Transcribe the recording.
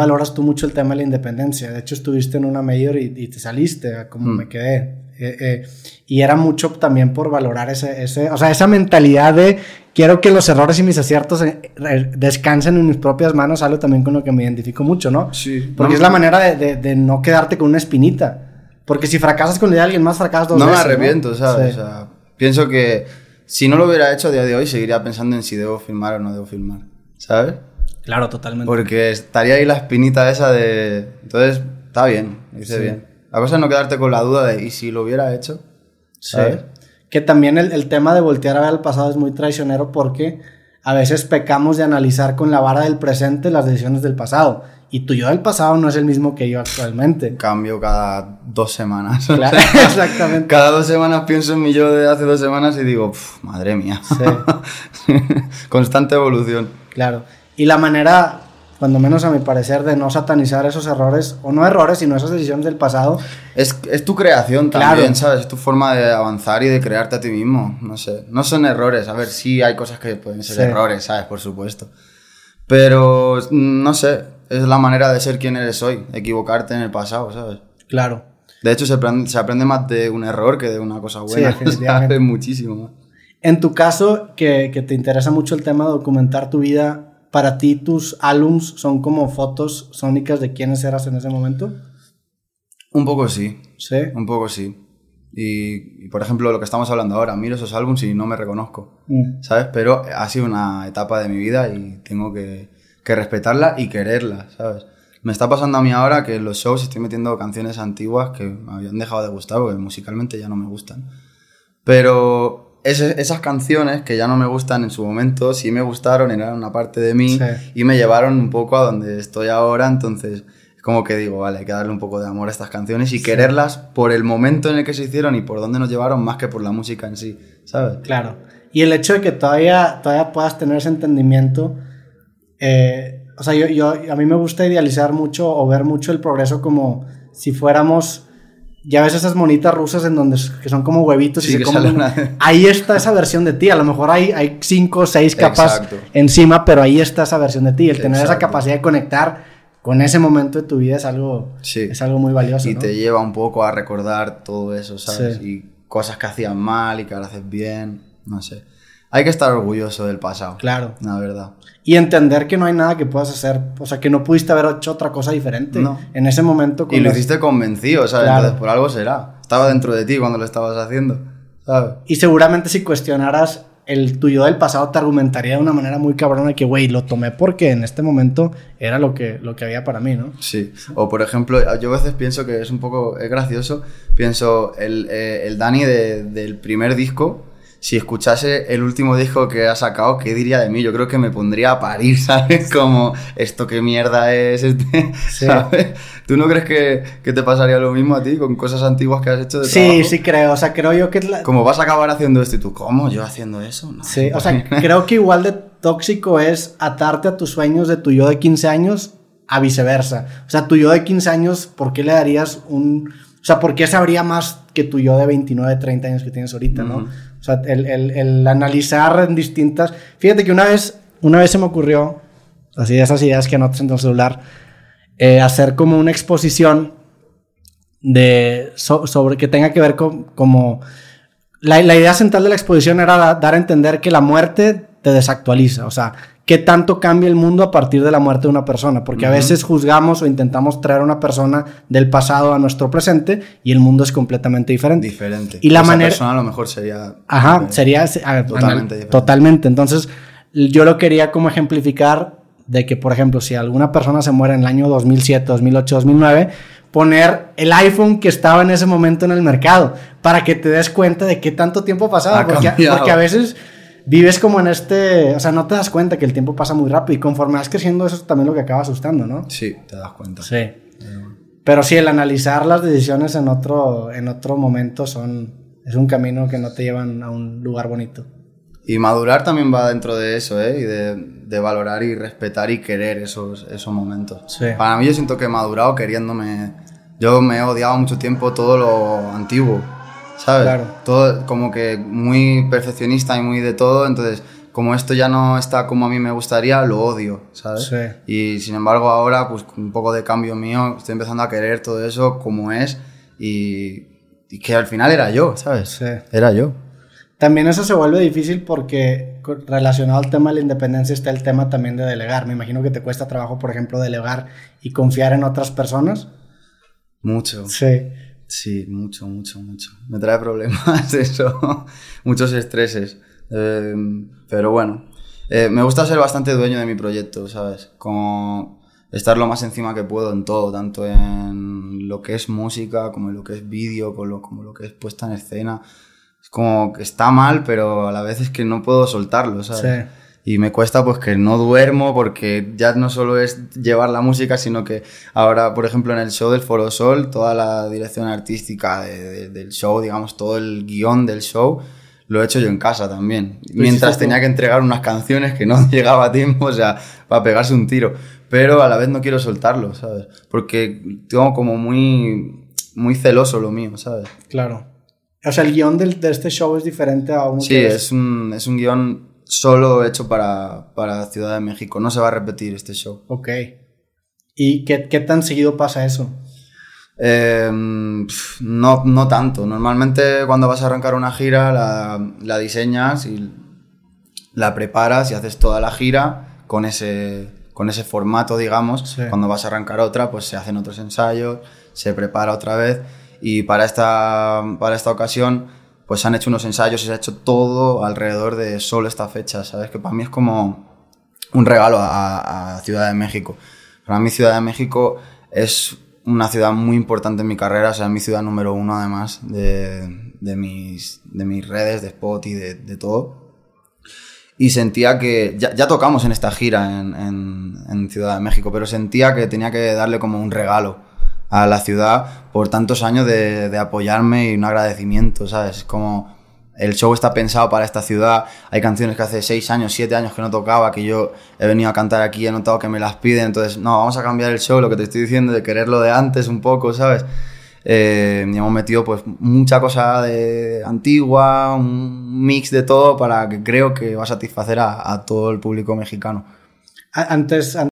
valoras tú mucho el tema de la independencia. De hecho, estuviste en una mayor y, te saliste, como Mm. me quedé. Eh, eh, y era mucho también por valorar ese, ese, o sea, esa mentalidad de quiero que los errores y mis aciertos eh, descansen en mis propias manos, algo también con lo que me identifico mucho, ¿no? Sí. Porque No, es la manera de, de- de no quedarte con una espinita. Porque si fracasas con la de alguien más, fracasas dos No me veces. arrepiento, ¿sabes? Sí. O sea, pienso que si no lo hubiera hecho a día de hoy, seguiría pensando en si debo filmar o no debo filmar, ¿sabes? Claro, totalmente. Porque estaría ahí la espinita esa de... Entonces, está bien, lo hice Sí. bien. La cosa es no quedarte con la duda de, ¿y si lo hubiera hecho? Sí. ¿Sabes? Que también el, el tema de voltear a ver al pasado es muy traicionero porque a veces pecamos de analizar con la vara del presente las decisiones del pasado. Y tu yo del pasado no es el mismo que yo actualmente. Cambio cada dos semanas. Claro, exactamente. Cada dos semanas pienso en mi yo de hace dos semanas y digo, "Pf, madre mía. Sí. Constante evolución. Claro. Y la manera, cuando menos a mi parecer, de no satanizar esos errores, o no errores, sino esas decisiones del pasado, Es, es tu creación Claro. también, ¿sabes? Es tu forma de avanzar y de crearte a ti mismo. No sé. No son errores. A ver, sí hay cosas que pueden ser Sí. errores, ¿sabes? Por supuesto. Pero, no sé. Es la manera de ser quien eres hoy. Equivocarte en el pasado, ¿sabes? claro. De hecho, se aprende, se aprende más de un error que de una cosa Sí, buena. definitivamente. ¿sabes? Muchísimo más. En tu caso, que, que te interesa mucho el tema de documentar tu vida, para ti tus álbums son como fotos sónicas de quiénes eras en ese momento. Un poco sí. Sí. Un poco sí. Y, y, por ejemplo, lo que estamos hablando ahora, miro esos álbumes y no me reconozco. Mm. ¿sabes? Pero ha sido una etapa de mi vida y tengo que, que respetarla y quererla, ¿sabes? Me está pasando a mí ahora que en los shows estoy metiendo canciones antiguas que me habían dejado de gustar porque musicalmente ya no me gustan. Pero esas canciones que ya no me gustan en su momento sí me gustaron, eran una parte de mí Sí. y me llevaron un poco a donde estoy ahora, entonces es como que digo, vale, hay que darle un poco de amor a estas canciones y quererlas por el momento en el que se hicieron y por dónde nos llevaron más que por la música en sí, ¿sabes? Claro. Y el hecho de que todavía, todavía puedas tener ese entendimiento, eh, o sea, yo, yo, a mí me gusta idealizar mucho o ver mucho el progreso como si fuéramos, ya ves esas monitas rusas en donde que son como huevitos y Sí, se que comen una- Ahí está esa versión de ti, a lo mejor hay, hay cinco o seis capas Exacto. encima, pero ahí está esa versión de ti. El tener esa Exacto. capacidad de conectar con ese momento de tu vida es algo, Sí. es algo muy valioso. Y ¿no? te lleva un poco a recordar todo eso, ¿sabes? Sí. Y cosas que hacías mal y que ahora haces bien, no sé. Hay que estar orgulloso del pasado. Claro. La verdad. Y entender que no hay nada que puedas hacer, o sea, que no pudiste haber hecho otra cosa diferente No. en ese momento. con Y lo las- hiciste convencido, ¿sabes? Claro. Entonces por algo será. Estaba dentro de ti cuando lo estabas haciendo, ¿sabes? Y seguramente si cuestionaras el tuyo del pasado te argumentaría de una manera muy cabrona que, güey, lo tomé porque en este momento era lo que, lo que había para mí, ¿no? Sí. O por ejemplo, yo a veces pienso que es un poco es gracioso. Pienso, el, eh, el Dani de- del primer disco, si escuchase el último disco que ha sacado, ¿qué diría de mí? Yo creo que me pondría a parir, ¿sabes? Como, ¿esto qué mierda es? Este? Sí. ¿Sabes? ¿Tú no crees que, que te pasaría lo mismo a ti con cosas antiguas que has hecho de Sí, trabajo? sí creo, o sea, creo yo que la... Como vas a acabar haciendo esto y tú, ¿cómo? ¿Yo haciendo eso? No. Sí, o sea, creo que igual de tóxico es atarte a tus sueños de tu yo de 15 años a viceversa. O sea, tu yo de 15 años, ¿por qué le darías un... O sea, ¿por qué sabría más que tu yo de 29, 30 años que tienes ahorita, no? Ujú. O sea, el, el- el analizar en distintas... Fíjate que una vez, una vez se me ocurrió, así de esas ideas que anotas en tu celular, eh, hacer como una exposición de so- sobre que tenga que ver con como la, la idea central de la exposición era da- dar a entender que la muerte te desactualiza, o sea, qué tanto cambia el mundo a partir de la muerte de una persona, porque a veces juzgamos o intentamos traer a una persona del pasado a nuestro presente y el mundo es completamente diferente. Diferente. Y la Esa manera- persona a lo mejor sería... Ajá, sería se- Totalmente diferente. Totalmente. Entonces, yo lo quería como ejemplificar de que, por ejemplo, si alguna persona se muere en el año 2007, 2008, 2009, poner el iPhone que estaba en ese momento en el mercado para que te des cuenta de qué tanto tiempo porque, cambiado. porque a veces vives como en este, o sea, no te das cuenta que el tiempo pasa muy rápido y conforme vas creciendo eso es también lo que acaba asustando, ¿no? Sí, te das cuenta. Sí. Pero sí, el analizar las decisiones en otro, en otro momento son, es un camino que no te llevan a un lugar bonito. Y madurar también va dentro de eso, ¿eh? Y de, de valorar y respetar y querer esos, esos momentos. Sí. Para mí yo siento que he madurado queriéndome... Yo me he odiado mucho tiempo todo lo antiguo, ¿sabes? Claro. Todo como que muy perfeccionista y muy de todo, entonces como esto ya no está como a mí me gustaría, lo odio, ¿sabes? Sí. Y sin embargo ahora, pues con un poco de cambio mío, estoy empezando a querer todo eso como es y, y que al final era yo, ¿sabes? Sí. Era yo. También eso se vuelve difícil porque relacionado al tema de la independencia está el tema también de delegar. Me imagino que te cuesta trabajo, por ejemplo, delegar y confiar en otras personas. Mucho. Sí. Sí, mucho, mucho, mucho. Me trae problemas eso, muchos estreses. Eh, pero bueno, Eh, me gusta ser bastante dueño de mi proyecto, ¿sabes? Como estar lo más encima que puedo en todo, tanto en lo que es música, como en lo que es vídeo, como como lo que es puesta en escena. Es como que está mal, pero a la vez es que no puedo soltarlo, ¿sabes? Sí. Y me cuesta pues que no duermo porque ya no solo es llevar la música, sino que ahora, por ejemplo, en el show del Foro Sol, toda la dirección artística de- de- del show, digamos, todo el guion del show, lo he hecho yo en casa también. Mientras tenía que entregar unas canciones que no llegaba a tiempo, o sea, para pegarse un tiro. Pero a la vez no quiero soltarlo, ¿sabes? Porque tengo como muy, muy celoso lo mío, ¿sabes? Claro. O sea, el guion del- de este show es diferente a uno Sí, que es un, es un guion solo hecho para, para Ciudad de México. No se va a repetir este show. Ok. ¿Y qué, qué tan seguido pasa eso? Eh, pf, no, no tanto. Normalmente cuando vas a arrancar una gira la, la diseñas y la preparas y haces toda la gira con ese, con ese formato, digamos. Sí. Cuando vas a arrancar otra, pues se hacen otros ensayos, se prepara otra vez. Y para esta, para esta ocasión, pues se han hecho unos ensayos y se ha hecho todo alrededor de solo esta fecha, ¿sabes? Que para mí es como un regalo a, a Ciudad de México. Para mí Ciudad de México es una ciudad muy importante en mi carrera, o sea, es mi ciudad número uno además de, de, mis, de mis redes, de Spot y de, de todo. Y sentía que, ya, ya tocamos en esta gira en, en, en Ciudad de México, pero sentía que tenía que darle como un regalo a la ciudad por tantos años de, apoyarme y un agradecimiento, ¿sabes? Es como el show está pensado para esta ciudad. Hay canciones que hace 6 años, 7 años que no tocaba, que yo he venido a cantar aquí, he notado que me las piden. Entonces, no, vamos a cambiar el show, lo que te estoy diciendo, de quererlo de antes un poco, ¿sabes? Eh, y hemos metido pues mucha cosa de antigua, un mix de todo para que creo que va a satisfacer a, todo el público mexicano. Antes,